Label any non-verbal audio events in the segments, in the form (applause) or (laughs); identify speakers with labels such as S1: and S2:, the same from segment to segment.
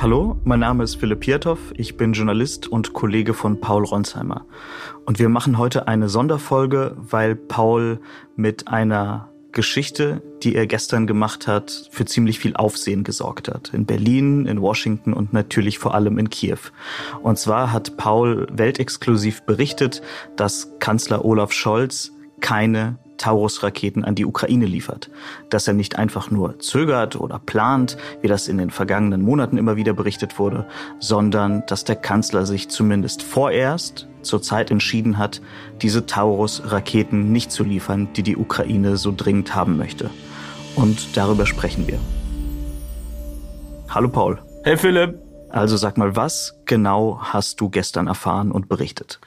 S1: Hallo, mein Name ist Philipp Pietow, ich bin Journalist und Kollege von Paul Ronsheimer. Und wir machen heute eine Sonderfolge, weil Paul mit einer Geschichte, die er gestern gemacht hat, für ziemlich viel Aufsehen gesorgt hat. In Berlin, in Washington und natürlich vor allem in Kiew. Und zwar hat Paul weltexklusiv berichtet, dass Kanzler Olaf Scholz keine Taurus-Raketen an die Ukraine liefert. Dass er nicht einfach nur zögert oder plant, wie das in den vergangenen Monaten immer wieder berichtet wurde, sondern dass der Kanzler sich zumindest vorerst zurzeit entschieden hat, diese Taurus-Raketen nicht zu liefern, die die Ukraine so dringend haben möchte. Und darüber sprechen wir. Hallo Paul.
S2: Hey Philipp.
S1: Also sag mal, was genau hast du gestern erfahren und berichtet?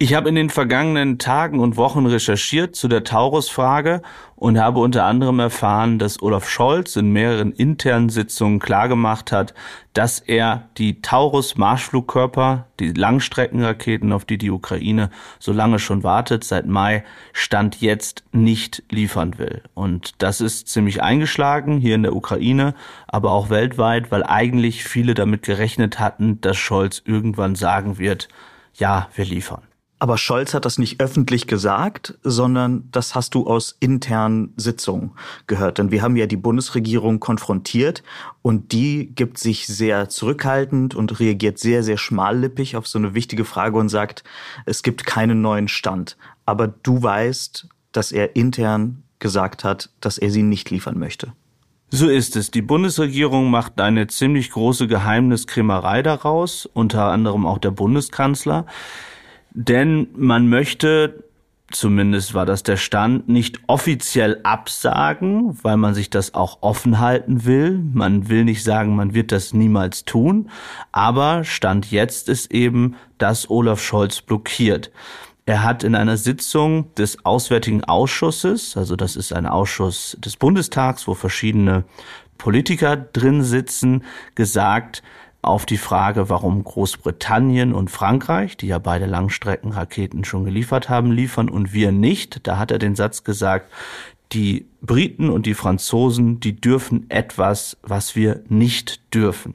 S2: Ich habe in den vergangenen Tagen und Wochen recherchiert zu der Taurus-Frage und habe unter anderem erfahren, dass Olaf Scholz in mehreren internen Sitzungen klargemacht hat, dass er die Taurus-Marschflugkörper, die Langstreckenraketen, auf die die Ukraine so lange schon wartet, seit Mai, Stand jetzt nicht liefern will. Und das ist ziemlich eingeschlagen hier in der Ukraine, aber auch weltweit, weil eigentlich viele damit gerechnet hatten, dass Scholz irgendwann sagen wird, ja, wir liefern.
S1: Aber Scholz hat das nicht öffentlich gesagt, sondern das hast du aus internen Sitzungen gehört. Denn wir haben ja die Bundesregierung konfrontiert und die gibt sich sehr zurückhaltend und reagiert sehr, sehr schmallippig auf so eine wichtige Frage und sagt, es gibt keinen neuen Stand. Aber du weißt, dass er intern gesagt hat, dass er sie nicht liefern möchte.
S2: So ist es. Die Bundesregierung macht eine ziemlich große Geheimniskrämerei daraus, unter anderem auch der Bundeskanzler. Denn man möchte, zumindest war das der Stand, nicht offiziell absagen, weil man sich das auch offen halten will. Man will nicht sagen, man wird das niemals tun. Aber Stand jetzt ist eben, dass Olaf Scholz blockiert. Er hat in einer Sitzung des Auswärtigen Ausschusses, also das ist ein Ausschuss des Bundestags, wo verschiedene Politiker drin sitzen, gesagt, auf die Frage, warum Großbritannien und Frankreich, die ja beide Langstreckenraketen schon geliefert haben, liefern und wir nicht. Da hat er den Satz gesagt, die Briten und die Franzosen, die dürfen etwas, was wir nicht dürfen.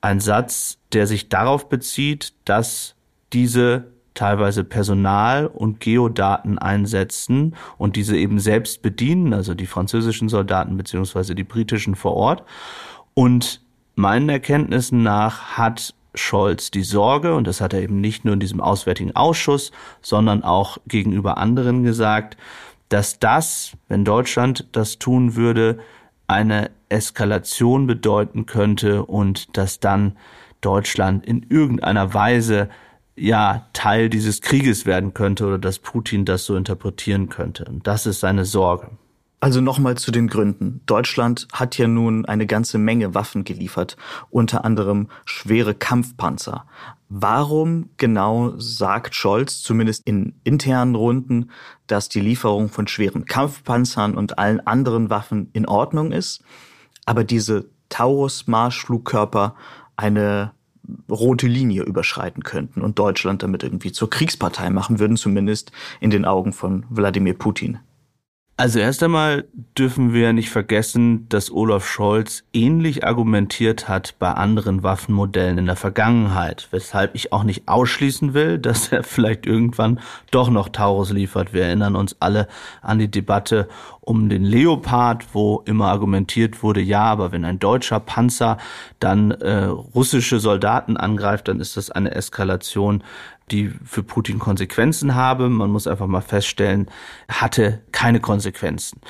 S2: Ein Satz, der sich darauf bezieht, dass diese teilweise Personal und Geodaten einsetzen und diese eben selbst bedienen, also die französischen Soldaten beziehungsweise die britischen vor Ort. Und Meinen Erkenntnissen nach hat Scholz die Sorge, und das hat er eben nicht nur in diesem Auswärtigen Ausschuss, sondern auch gegenüber anderen gesagt, dass das, wenn Deutschland das tun würde, eine Eskalation bedeuten könnte und dass dann Deutschland in irgendeiner Weise ja Teil dieses Krieges werden könnte oder dass Putin das so interpretieren könnte. Und das ist seine Sorge.
S1: Also nochmal zu den Gründen. Deutschland hat ja nun eine ganze Menge Waffen geliefert, unter anderem schwere Kampfpanzer. Warum genau sagt Scholz, zumindest in internen Runden, dass die Lieferung von schweren Kampfpanzern und allen anderen Waffen in Ordnung ist, aber diese Taurus-Marschflugkörper eine rote Linie überschreiten könnten und Deutschland damit irgendwie zur Kriegspartei machen würden, zumindest in den Augen von Wladimir Putin?
S2: Also erst einmal dürfen wir nicht vergessen, dass Olaf Scholz ähnlich argumentiert hat bei anderen Waffenmodellen in der Vergangenheit, weshalb ich auch nicht ausschließen will, dass er (laughs) vielleicht irgendwann doch noch Taurus liefert. Wir erinnern uns alle an die Debatte um den Leopard, wo immer argumentiert wurde, ja, aber wenn ein deutscher Panzer dann äh, russische Soldaten angreift, dann ist das eine Eskalation die für Putin Konsequenzen habe. Man muss einfach mal feststellen, hatte keine Konsequenzen.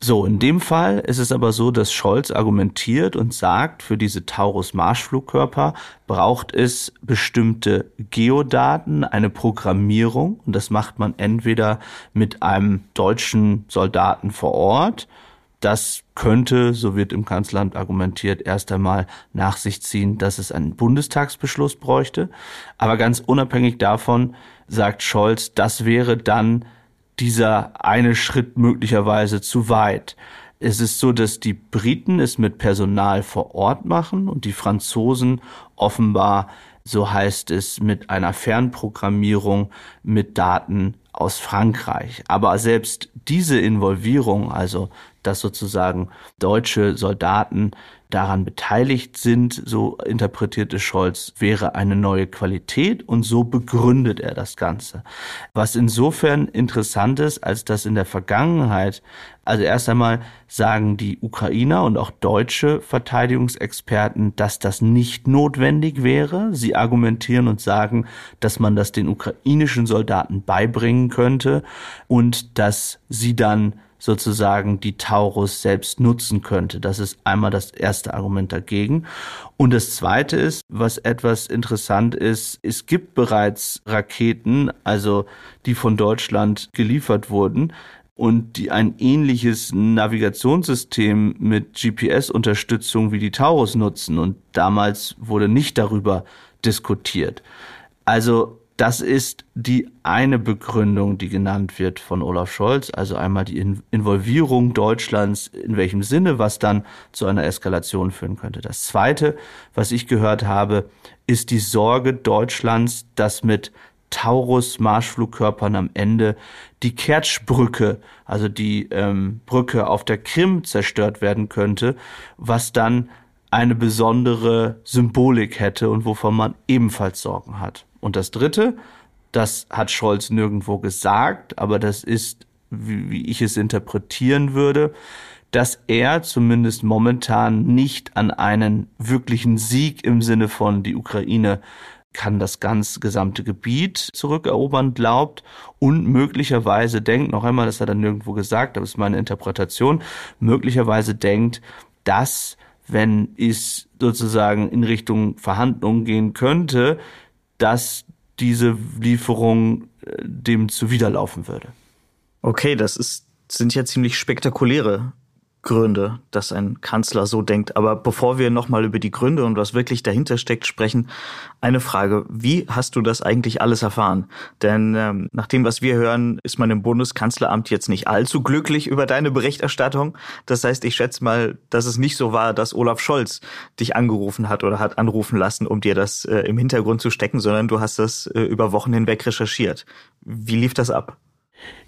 S2: So, in dem Fall ist es aber so, dass Scholz argumentiert und sagt, für diese Taurus-Marschflugkörper braucht es bestimmte Geodaten, eine Programmierung. Und das macht man entweder mit einem deutschen Soldaten vor Ort, das könnte, so wird im Kanzleramt argumentiert, erst einmal nach sich ziehen, dass es einen Bundestagsbeschluss bräuchte. Aber ganz unabhängig davon sagt Scholz, das wäre dann dieser eine Schritt möglicherweise zu weit. Es ist so, dass die Briten es mit Personal vor Ort machen und die Franzosen offenbar, so heißt es, mit einer Fernprogrammierung mit Daten aus Frankreich. Aber selbst diese Involvierung, also dass sozusagen deutsche Soldaten daran beteiligt sind, so interpretierte Scholz, wäre eine neue Qualität und so begründet er das Ganze. Was insofern interessant ist, als dass in der Vergangenheit, also erst einmal sagen die Ukrainer und auch deutsche Verteidigungsexperten, dass das nicht notwendig wäre. Sie argumentieren und sagen, dass man das den ukrainischen Soldaten beibringen könnte und dass sie dann sozusagen die Taurus selbst nutzen könnte. Das ist einmal das erste Argument dagegen. Und das zweite ist, was etwas interessant ist, es gibt bereits Raketen, also die von Deutschland geliefert wurden, und die ein ähnliches Navigationssystem mit GPS-Unterstützung wie die Taurus nutzen. Und damals wurde nicht darüber diskutiert. Also das ist die eine Begründung, die genannt wird von Olaf Scholz, also einmal die Involvierung Deutschlands, in welchem Sinne, was dann zu einer Eskalation führen könnte. Das zweite, was ich gehört habe, ist die Sorge Deutschlands, dass mit Taurus Marschflugkörpern am Ende die Kertschbrücke, also die ähm, Brücke auf der Krim zerstört werden könnte, was dann eine besondere Symbolik hätte und wovon man ebenfalls Sorgen hat. Und das Dritte, das hat Scholz nirgendwo gesagt, aber das ist, wie, wie ich es interpretieren würde, dass er zumindest momentan nicht an einen wirklichen Sieg im Sinne von die Ukraine kann das ganz gesamte Gebiet zurückerobern glaubt und möglicherweise denkt, noch einmal, das hat er nirgendwo gesagt, aber ist meine Interpretation, möglicherweise denkt, dass wenn es sozusagen in Richtung Verhandlungen gehen könnte, dass diese Lieferung äh, dem zuwiderlaufen würde.
S1: Okay, das ist, sind ja ziemlich spektakuläre Gründe, dass ein Kanzler so denkt. Aber bevor wir nochmal über die Gründe und was wirklich dahinter steckt sprechen, eine Frage. Wie hast du das eigentlich alles erfahren? Denn ähm, nach dem, was wir hören, ist man im Bundeskanzleramt jetzt nicht allzu glücklich über deine Berichterstattung. Das heißt, ich schätze mal, dass es nicht so war, dass Olaf Scholz dich angerufen hat oder hat anrufen lassen, um dir das äh, im Hintergrund zu stecken, sondern du hast das äh, über Wochen hinweg recherchiert. Wie lief das ab?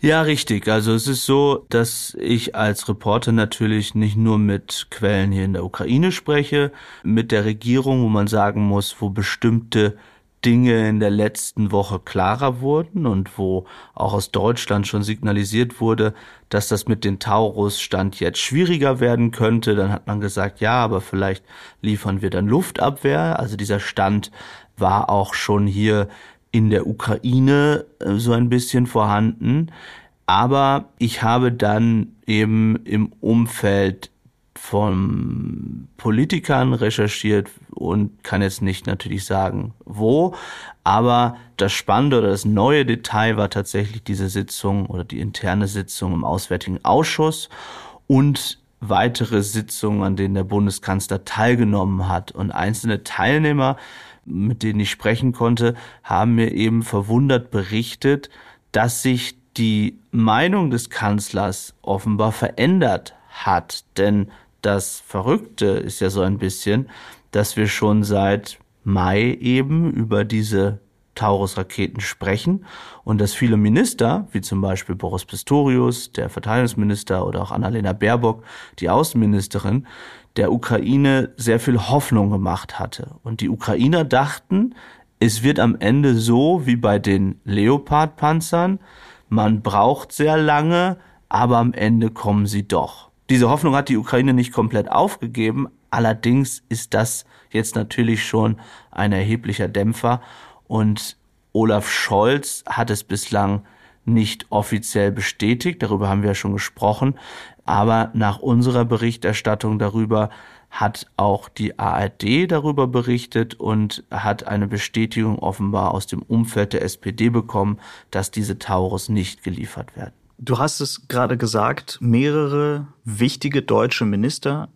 S2: Ja, richtig. Also es ist so, dass ich als Reporter natürlich nicht nur mit Quellen hier in der Ukraine spreche, mit der Regierung, wo man sagen muss, wo bestimmte Dinge in der letzten Woche klarer wurden und wo auch aus Deutschland schon signalisiert wurde, dass das mit den Taurus Stand jetzt schwieriger werden könnte. Dann hat man gesagt, ja, aber vielleicht liefern wir dann Luftabwehr. Also dieser Stand war auch schon hier in der Ukraine äh, so ein bisschen vorhanden. Aber ich habe dann eben im Umfeld von Politikern recherchiert und kann jetzt nicht natürlich sagen, wo. Aber das Spannende oder das neue Detail war tatsächlich diese Sitzung oder die interne Sitzung im Auswärtigen Ausschuss und weitere Sitzungen, an denen der Bundeskanzler teilgenommen hat. Und einzelne Teilnehmer mit denen ich sprechen konnte, haben mir eben verwundert berichtet, dass sich die Meinung des Kanzlers offenbar verändert hat. Denn das Verrückte ist ja so ein bisschen, dass wir schon seit Mai eben über diese Taurus-Raketen sprechen und dass viele Minister, wie zum Beispiel Boris Pistorius, der Verteidigungsminister oder auch Annalena Baerbock, die Außenministerin, der Ukraine sehr viel Hoffnung gemacht hatte. Und die Ukrainer dachten, es wird am Ende so wie bei den Leopard-Panzern, man braucht sehr lange, aber am Ende kommen sie doch. Diese Hoffnung hat die Ukraine nicht komplett aufgegeben, allerdings ist das jetzt natürlich schon ein erheblicher Dämpfer und Olaf Scholz hat es bislang nicht offiziell bestätigt, darüber haben wir ja schon gesprochen. Aber nach unserer Berichterstattung darüber hat auch die ARD darüber berichtet und hat eine Bestätigung offenbar aus dem Umfeld der SPD bekommen, dass diese Taurus nicht geliefert werden.
S1: Du hast es gerade gesagt, mehrere wichtige deutsche Minister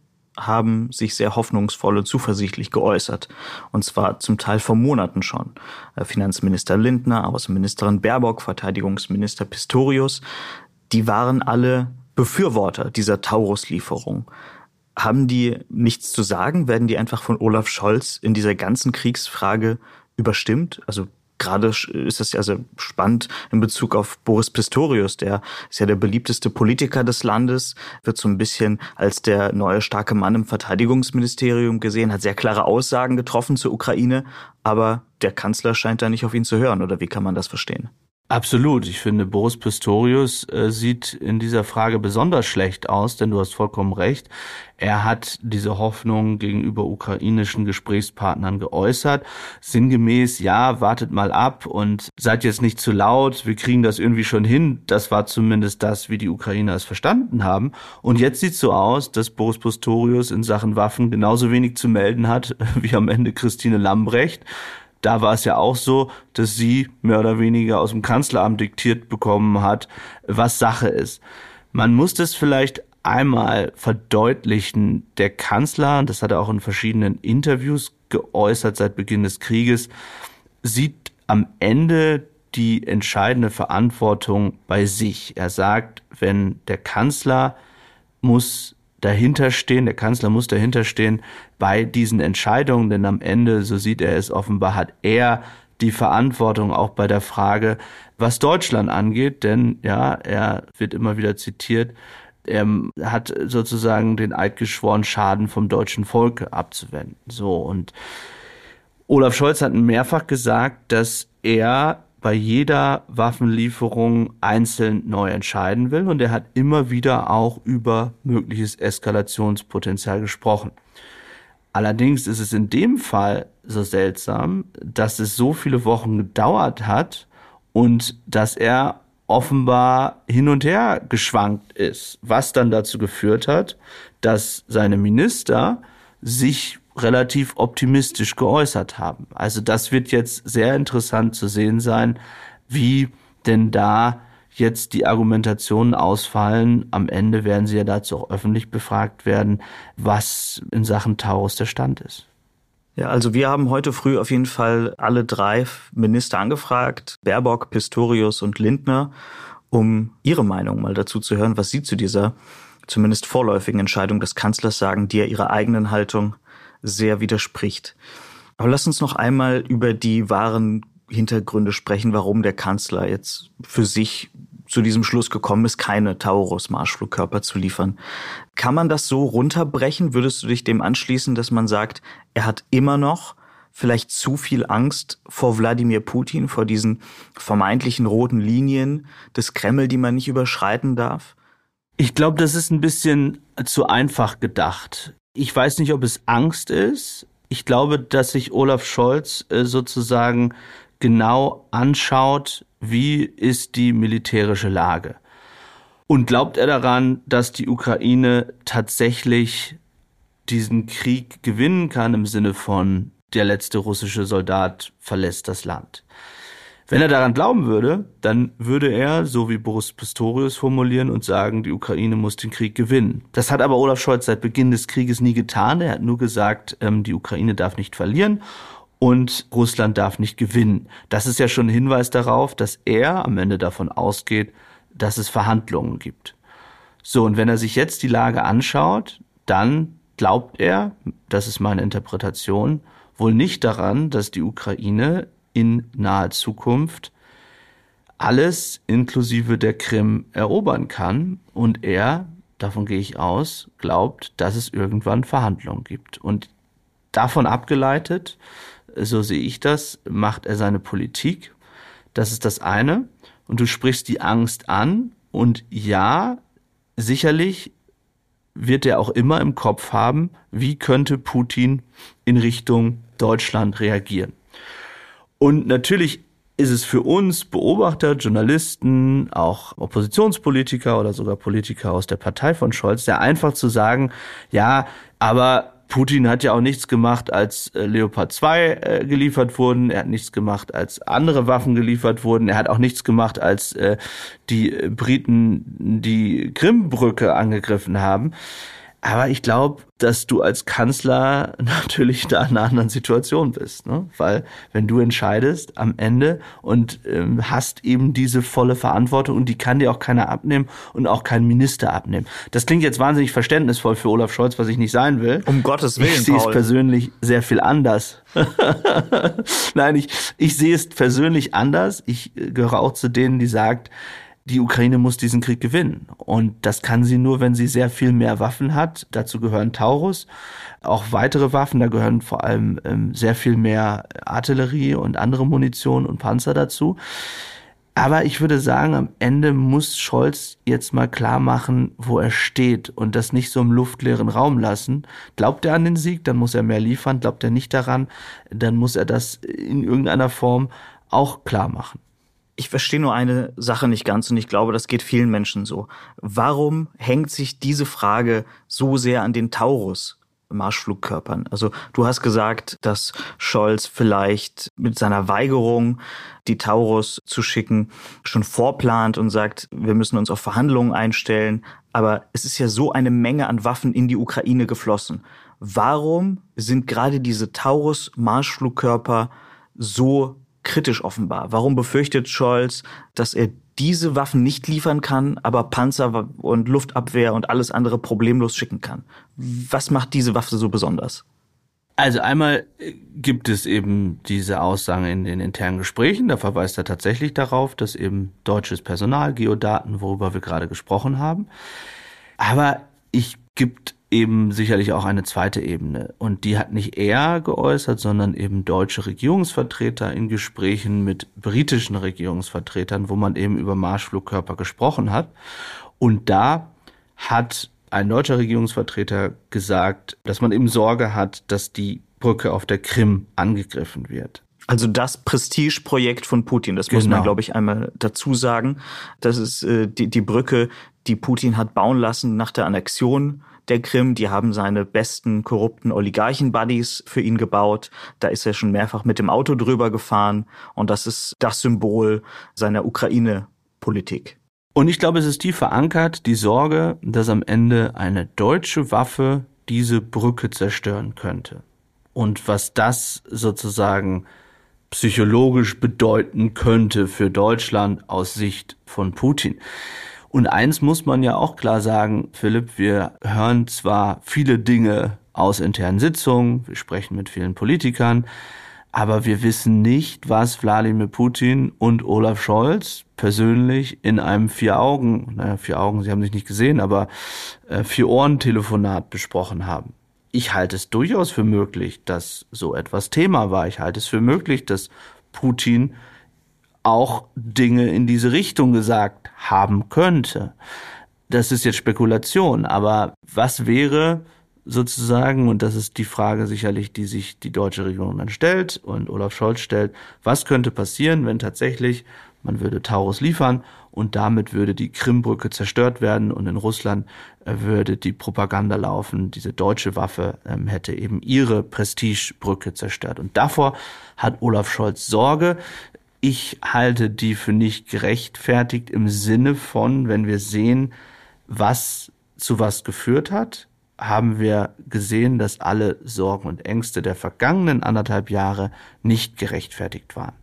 S1: haben sich sehr hoffnungsvoll und zuversichtlich geäußert. Und zwar zum Teil vor Monaten schon. Äh, Finanzminister Lindner, Außenministerin Baerbock, Verteidigungsminister Pistorius, die waren alle Befürworter dieser Taurus-Lieferung. Haben die nichts zu sagen? Werden die einfach von Olaf Scholz in dieser ganzen Kriegsfrage überstimmt? Also gerade ist das ja sehr spannend in Bezug auf Boris Pistorius, der ist ja der beliebteste Politiker des Landes, wird so ein bisschen als der neue starke Mann im Verteidigungsministerium gesehen, hat sehr klare Aussagen getroffen zur Ukraine, aber der Kanzler scheint da nicht auf ihn zu hören, oder wie kann man das verstehen?
S2: Absolut. Ich finde, Boris Pistorius äh, sieht in dieser Frage besonders schlecht aus, denn du hast vollkommen recht. Er hat diese Hoffnung gegenüber ukrainischen Gesprächspartnern geäußert. Sinngemäß, ja, wartet mal ab und seid jetzt nicht zu laut, wir kriegen das irgendwie schon hin. Das war zumindest das, wie die Ukrainer es verstanden haben. Und jetzt sieht so aus, dass Boris Pistorius in Sachen Waffen genauso wenig zu melden hat (laughs) wie am Ende Christine Lambrecht da war es ja auch so, dass sie mehr oder weniger aus dem Kanzleramt diktiert bekommen hat, was Sache ist. Man muss das vielleicht einmal verdeutlichen. Der Kanzler, das hat er auch in verschiedenen Interviews geäußert seit Beginn des Krieges, sieht am Ende die entscheidende Verantwortung bei sich. Er sagt, wenn der Kanzler muss dahinterstehen, der Kanzler muss dahinterstehen bei diesen Entscheidungen, denn am Ende, so sieht er es offenbar, hat er die Verantwortung auch bei der Frage, was Deutschland angeht, denn ja, er wird immer wieder zitiert, er hat sozusagen den Eid geschworen, Schaden vom deutschen Volk abzuwenden. So und Olaf Scholz hat mehrfach gesagt, dass er bei jeder Waffenlieferung einzeln neu entscheiden will und er hat immer wieder auch über mögliches Eskalationspotenzial gesprochen. Allerdings ist es in dem Fall so seltsam, dass es so viele Wochen gedauert hat und dass er offenbar hin und her geschwankt ist, was dann dazu geführt hat, dass seine Minister sich relativ optimistisch geäußert haben. Also das wird jetzt sehr interessant zu sehen sein, wie denn da jetzt die Argumentationen ausfallen. Am Ende werden sie ja dazu auch öffentlich befragt werden, was in Sachen Taurus der Stand ist.
S1: Ja, also wir haben heute früh auf jeden Fall alle drei Minister angefragt, Baerbock, Pistorius und Lindner, um ihre Meinung mal dazu zu hören, was sie zu dieser zumindest vorläufigen Entscheidung des Kanzlers sagen, die ja ihrer eigenen Haltung sehr widerspricht. Aber lass uns noch einmal über die wahren Hintergründe sprechen, warum der Kanzler jetzt für sich zu diesem Schluss gekommen ist, keine Taurus-Marschflugkörper zu liefern. Kann man das so runterbrechen? Würdest du dich dem anschließen, dass man sagt, er hat immer noch vielleicht zu viel Angst vor Wladimir Putin, vor diesen vermeintlichen roten Linien des Kreml, die man nicht überschreiten darf?
S2: Ich glaube, das ist ein bisschen zu einfach gedacht. Ich weiß nicht, ob es Angst ist. Ich glaube, dass sich Olaf Scholz äh, sozusagen genau anschaut, wie ist die militärische Lage. Und glaubt er daran, dass die Ukraine tatsächlich diesen Krieg gewinnen kann im Sinne von der letzte russische Soldat verlässt das Land? Wenn er daran glauben würde, dann würde er, so wie Boris Pistorius formulieren und sagen, die Ukraine muss den Krieg gewinnen. Das hat aber Olaf Scholz seit Beginn des Krieges nie getan. Er hat nur gesagt, ähm, die Ukraine darf nicht verlieren und Russland darf nicht gewinnen. Das ist ja schon ein Hinweis darauf, dass er am Ende davon ausgeht, dass es Verhandlungen gibt. So, und wenn er sich jetzt die Lage anschaut, dann glaubt er, das ist meine Interpretation, wohl nicht daran, dass die Ukraine in naher Zukunft alles inklusive der Krim erobern kann und er, davon gehe ich aus, glaubt, dass es irgendwann Verhandlungen gibt. Und davon abgeleitet, so sehe ich das, macht er seine Politik. Das ist das eine. Und du sprichst die Angst an. Und ja, sicherlich wird er auch immer im Kopf haben, wie könnte Putin in Richtung Deutschland reagieren. Und natürlich ist es für uns Beobachter, Journalisten, auch Oppositionspolitiker oder sogar Politiker aus der Partei von Scholz, sehr einfach zu sagen, ja, aber Putin hat ja auch nichts gemacht, als äh, Leopard 2 äh, geliefert wurden. Er hat nichts gemacht, als andere Waffen geliefert wurden. Er hat auch nichts gemacht, als äh, die Briten die Krimbrücke angegriffen haben. Aber ich glaube, dass du als Kanzler (laughs) natürlich da in einer anderen Situation bist. Ne? Weil wenn du entscheidest am Ende und ähm, hast eben diese volle Verantwortung und die kann dir auch keiner abnehmen und auch kein Minister abnehmen. Das klingt jetzt wahnsinnig verständnisvoll für Olaf Scholz, was ich nicht sein will.
S1: Um Gottes Willen.
S2: Ich sehe es persönlich sehr viel anders. (laughs) Nein, ich, ich sehe es persönlich anders. Ich äh, gehöre auch zu denen, die sagt, die Ukraine muss diesen Krieg gewinnen. Und das kann sie nur, wenn sie sehr viel mehr Waffen hat. Dazu gehören Taurus, auch weitere Waffen. Da gehören vor allem ähm, sehr viel mehr Artillerie und andere Munition und Panzer dazu. Aber ich würde sagen, am Ende muss Scholz jetzt mal klar machen, wo er steht und das nicht so im luftleeren Raum lassen. Glaubt er an den Sieg, dann muss er mehr liefern. Glaubt er nicht daran, dann muss er das in irgendeiner Form auch klar machen
S1: ich verstehe nur eine Sache nicht ganz und ich glaube, das geht vielen Menschen so. Warum hängt sich diese Frage so sehr an den Taurus? Marschflugkörpern. Also du hast gesagt, dass Scholz vielleicht mit seiner Weigerung, die Taurus zu schicken, schon vorplant und sagt, wir müssen uns auf Verhandlungen einstellen. Aber es ist ja so eine Menge an Waffen in die Ukraine geflossen. Warum sind gerade diese Taurus-Marschflugkörper so kritisch offenbar. Warum befürchtet Scholz, dass er diese Waffen nicht liefern kann, aber Panzer und Luftabwehr und alles andere problemlos schicken kann? Was macht diese Waffe so besonders?
S2: Also einmal äh, gibt es eben diese Aussagen in den internen Gesprächen, da verweist er tatsächlich darauf, dass eben deutsches Personal, Geodaten, worüber wir gerade gesprochen haben. Aber ich gibt eben sicherlich auch eine zweite Ebene. Und die hat nicht er geäußert, sondern eben deutsche Regierungsvertreter in Gesprächen mit britischen Regierungsvertretern, wo man eben über Marschflugkörper gesprochen hat. Und da hat ein deutscher Regierungsvertreter gesagt, dass man eben Sorge hat, dass die Brücke auf der Krim angegriffen wird.
S1: Also das Prestigeprojekt von Putin, das muss man, genau. glaube ich, einmal dazu sagen. Das ist äh, die, die Brücke, die Putin hat bauen lassen nach der Annexion der Krim. Die haben seine besten korrupten Oligarchen-Buddies für ihn gebaut. Da ist er schon mehrfach mit dem Auto drüber gefahren. Und das ist das Symbol seiner Ukraine-Politik.
S2: Und ich glaube, es ist tief verankert, die Sorge, dass am Ende eine deutsche Waffe diese Brücke zerstören könnte. Und was das sozusagen psychologisch bedeuten könnte für Deutschland aus Sicht von Putin. Und eins muss man ja auch klar sagen, Philipp, wir hören zwar viele Dinge aus internen Sitzungen, wir sprechen mit vielen Politikern, aber wir wissen nicht, was Wladimir Putin und Olaf Scholz persönlich in einem Vier-Augen, naja, vier Augen, sie haben sich nicht gesehen, aber äh, Vier-Ohren-Telefonat besprochen haben. Ich halte es durchaus für möglich, dass so etwas Thema war. Ich halte es für möglich, dass Putin auch Dinge in diese Richtung gesagt haben könnte. Das ist jetzt Spekulation, aber was wäre sozusagen, und das ist die Frage sicherlich, die sich die deutsche Regierung dann stellt und Olaf Scholz stellt, was könnte passieren, wenn tatsächlich man würde Taurus liefern und damit würde die Krimbrücke zerstört werden und in Russland äh, würde die Propaganda laufen, diese deutsche Waffe ähm, hätte eben ihre Prestigebrücke zerstört. Und davor hat Olaf Scholz Sorge. Ich halte die für nicht gerechtfertigt im Sinne von, wenn wir sehen, was zu was geführt hat, haben wir gesehen, dass alle Sorgen und Ängste der vergangenen anderthalb Jahre nicht gerechtfertigt waren.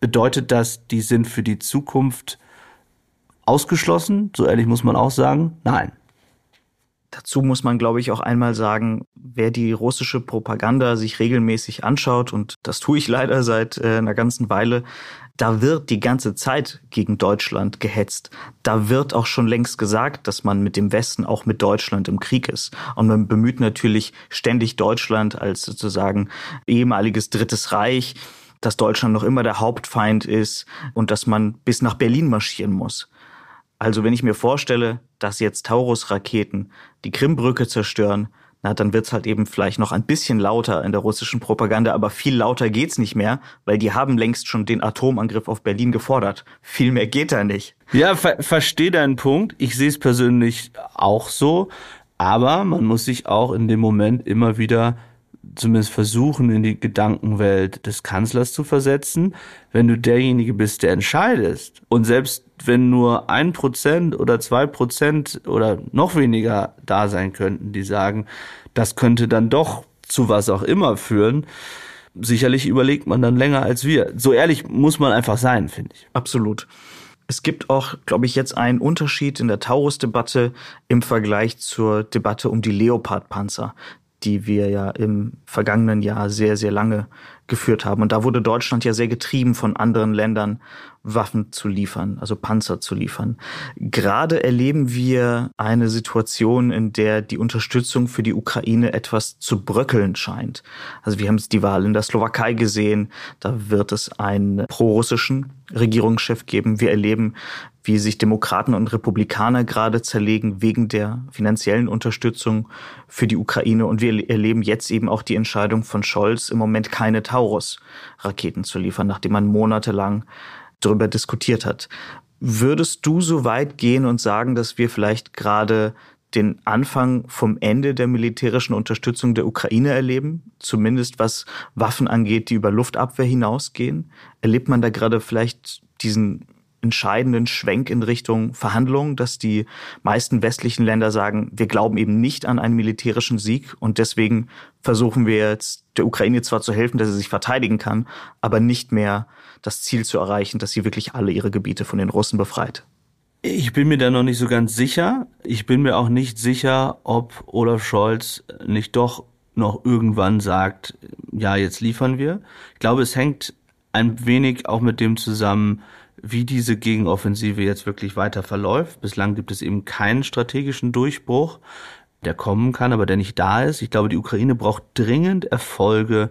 S2: Bedeutet das, die sind für die Zukunft ausgeschlossen? So ehrlich muss man auch sagen, nein.
S1: Dazu muss man, glaube ich, auch einmal sagen, wer die russische Propaganda sich regelmäßig anschaut, und das tue ich leider seit äh, einer ganzen Weile, da wird die ganze Zeit gegen Deutschland gehetzt. Da wird auch schon längst gesagt, dass man mit dem Westen auch mit Deutschland im Krieg ist. Und man bemüht natürlich ständig Deutschland als sozusagen ehemaliges Drittes Reich, dass Deutschland noch immer der Hauptfeind ist und dass man bis nach Berlin marschieren muss. Also wenn ich mir vorstelle, dass jetzt Taurus-Raketen die Krimbrücke zerstören, na, dann wird's halt eben vielleicht noch ein bisschen lauter in der russischen Propaganda, aber viel lauter geht's nicht mehr, weil die haben längst schon den Atomangriff auf Berlin gefordert. Viel mehr geht da nicht.
S2: Ja, ver verstehe deinen Punkt. Ich sehe es persönlich auch so. Aber man muss sich auch in dem Moment immer wieder zumindest versuchen, in die Gedankenwelt des Kanzlers zu versetzen, wenn du derjenige bist, der entscheidest. Und selbst wenn nur ein Prozent oder zwei Prozent oder noch weniger da sein könnten, die sagen, das könnte dann doch zu was auch immer führen, sicherlich überlegt man dann länger als wir. So ehrlich muss man einfach sein, finde ich.
S1: Absolut. Es gibt auch, glaube ich, jetzt einen Unterschied in der Taurus-Debatte im Vergleich zur Debatte um die Leopard-Panzer die wir ja im vergangenen Jahr sehr, sehr lange geführt haben. Und da wurde Deutschland ja sehr getrieben von anderen Ländern, Waffen zu liefern, also Panzer zu liefern. Gerade erleben wir eine Situation, in der die Unterstützung für die Ukraine etwas zu bröckeln scheint. Also wir haben es die Wahl in der Slowakei gesehen, da wird es einen prorussischen Regierungschef geben. Wir erleben, wie sich Demokraten und Republikaner gerade zerlegen wegen der finanziellen Unterstützung für die Ukraine. Und wir erleben jetzt eben auch die Entscheidung von Scholz, im Moment keine Taurus-Raketen zu liefern, nachdem man monatelang darüber diskutiert hat. Würdest du so weit gehen und sagen, dass wir vielleicht gerade den Anfang vom Ende der militärischen Unterstützung der Ukraine erleben, zumindest was Waffen angeht, die über Luftabwehr hinausgehen? Erlebt man da gerade vielleicht diesen entscheidenden Schwenk in Richtung Verhandlungen, dass die meisten westlichen Länder sagen, wir glauben eben nicht an einen militärischen Sieg und deswegen versuchen wir jetzt der Ukraine zwar zu helfen, dass sie sich verteidigen kann, aber nicht mehr das Ziel zu erreichen, dass sie wirklich alle ihre Gebiete von den Russen befreit.
S2: Ich bin mir da noch nicht so ganz sicher. Ich bin mir auch nicht sicher, ob Olaf Scholz nicht doch noch irgendwann sagt, ja, jetzt liefern wir. Ich glaube, es hängt ein wenig auch mit dem zusammen, wie diese Gegenoffensive jetzt wirklich weiter verläuft. Bislang gibt es eben keinen strategischen Durchbruch, der kommen kann, aber der nicht da ist. Ich glaube, die Ukraine braucht dringend Erfolge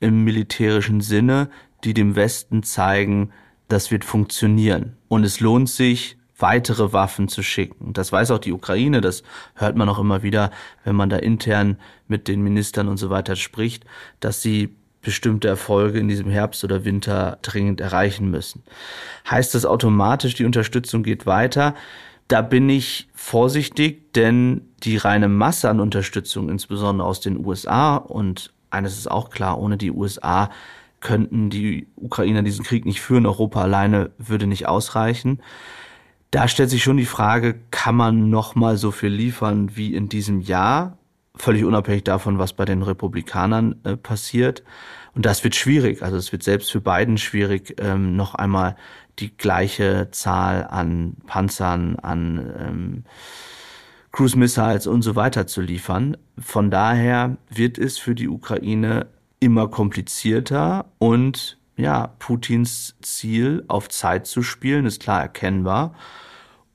S2: im militärischen Sinne, die dem Westen zeigen, das wird funktionieren. Und es lohnt sich, weitere Waffen zu schicken. Das weiß auch die Ukraine, das hört man auch immer wieder, wenn man da intern mit den Ministern und so weiter spricht, dass sie bestimmte Erfolge in diesem Herbst oder Winter dringend erreichen müssen. Heißt das automatisch, die Unterstützung geht weiter? Da bin ich vorsichtig, denn die reine Masse an Unterstützung, insbesondere aus den USA, und eines ist auch klar, ohne die USA könnten die Ukrainer diesen Krieg nicht führen, Europa alleine würde nicht ausreichen. Da stellt sich schon die Frage, kann man noch mal so viel liefern wie in diesem Jahr? Völlig unabhängig davon, was bei den Republikanern äh, passiert. Und das wird schwierig. Also es wird selbst für Biden schwierig, ähm, noch einmal die gleiche Zahl an Panzern, an ähm, Cruise Missiles und so weiter zu liefern. Von daher wird es für die Ukraine immer komplizierter und ja, Putins Ziel auf Zeit zu spielen ist klar erkennbar.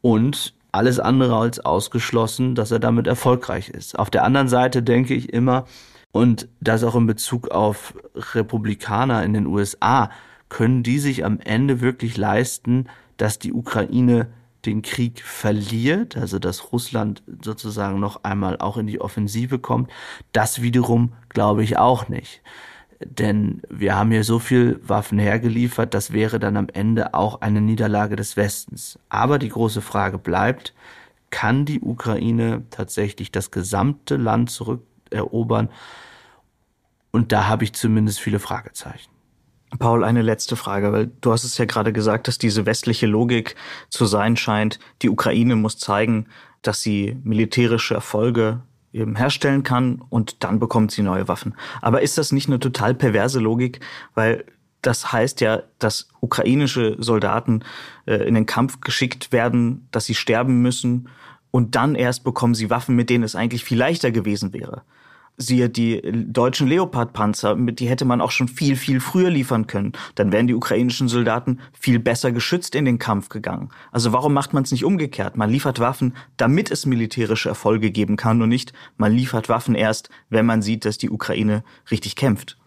S2: Und alles andere als ausgeschlossen, dass er damit erfolgreich ist. Auf der anderen Seite denke ich immer, und das auch in Bezug auf Republikaner in den USA, können die sich am Ende wirklich leisten, dass die Ukraine den Krieg verliert, also dass Russland sozusagen noch einmal auch in die Offensive kommt, das wiederum glaube ich auch nicht. Denn wir haben hier so viel Waffen hergeliefert, das wäre dann am Ende auch eine Niederlage des Westens. Aber die große Frage bleibt, kann die Ukraine tatsächlich das gesamte Land zurückerobern? Und da habe ich zumindest viele Fragezeichen.
S1: Paul, eine letzte Frage, weil du hast es ja gerade gesagt, dass diese westliche Logik zu sein scheint, die Ukraine muss zeigen, dass sie militärische Erfolge eben herstellen kann und dann bekommt sie neue Waffen. Aber ist das nicht eine total perverse Logik? Weil das heißt ja, dass ukrainische Soldaten äh, in den Kampf geschickt werden, dass sie sterben müssen und dann erst bekommen sie Waffen, mit denen es eigentlich viel leichter gewesen wäre. Siehe die deutschen Leopard-Panzer, die hätte man auch schon viel, viel früher liefern können. Dann wären die ukrainischen Soldaten viel besser geschützt in den Kampf gegangen. Also warum macht man es nicht umgekehrt? Man liefert Waffen, damit es militärische Erfolge geben kann und nicht, man liefert Waffen erst, wenn man sieht, dass die Ukraine richtig kämpft.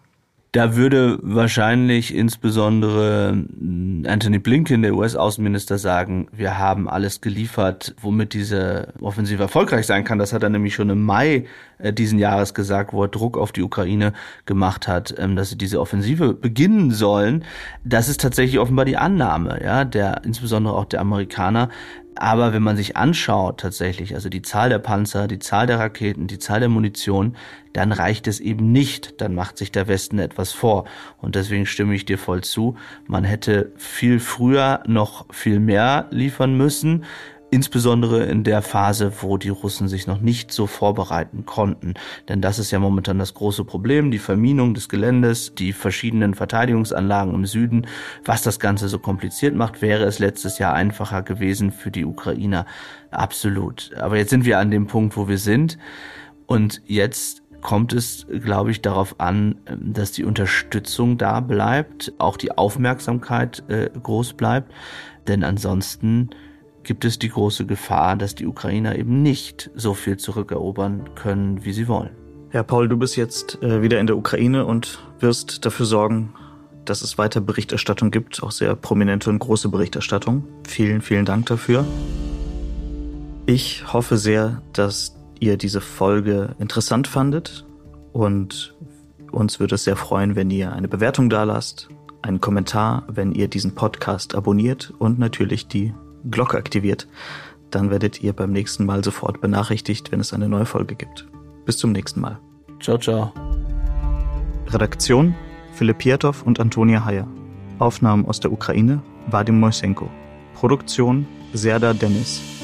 S2: Da würde wahrscheinlich insbesondere hm, Anthony Blinken, der US-Außenminister, sagen, wir haben alles geliefert, womit diese Offensive erfolgreich sein kann. Das hat er nämlich schon im Mai äh, diesen Jahres gesagt, wo er Druck auf die Ukraine gemacht hat, ähm, dass sie diese Offensive beginnen sollen. Das ist tatsächlich offenbar die Annahme, ja, der insbesondere auch der Amerikaner. Aber wenn man sich anschaut tatsächlich, also die Zahl der Panzer, die Zahl der Raketen, die Zahl der Munition, dann reicht es eben nicht. Dann macht sich der Westen etwas vor. Und deswegen stimme ich dir voll zu. Man hätte viel früher noch viel mehr liefern müssen insbesondere in der Phase, wo die Russen sich noch nicht so vorbereiten konnten. Denn das ist ja momentan das große Problem, die Verminung des Geländes, die verschiedenen Verteidigungsanlagen im Süden. Was das Ganze so kompliziert macht, wäre es letztes Jahr einfacher gewesen für die Ukrainer. Absolut. Aber jetzt sind wir an dem Punkt, wo wir sind. Und jetzt kommt es, glaube ich, darauf an, dass die Unterstützung da bleibt, auch die Aufmerksamkeit äh, groß bleibt. Denn ansonsten gibt es die große Gefahr, dass die Ukrainer eben nicht so viel zurückerobern können, wie sie wollen.
S1: Herr Paul, du bist jetzt äh, wieder in der Ukraine und wirst dafür sorgen, dass es weiter Berichterstattung gibt, auch sehr prominente und große Berichterstattung. Vielen, vielen Dank dafür. Ich hoffe sehr, dass ihr diese Folge interessant fandet und uns würde es sehr freuen, wenn ihr eine Bewertung da lasst, einen Kommentar, wenn ihr diesen Podcast abonniert und natürlich die Glocke aktiviert, dann werdet ihr beim nächsten Mal sofort benachrichtigt, wenn es eine neue Folge gibt. Bis zum nächsten Mal.
S2: Ciao, ciao.
S1: Redaktion Philipp Pietow und Antonia Heyer. Aufnahmen aus der Ukraine Vadim Moisenko. Produktion Serda Dennis.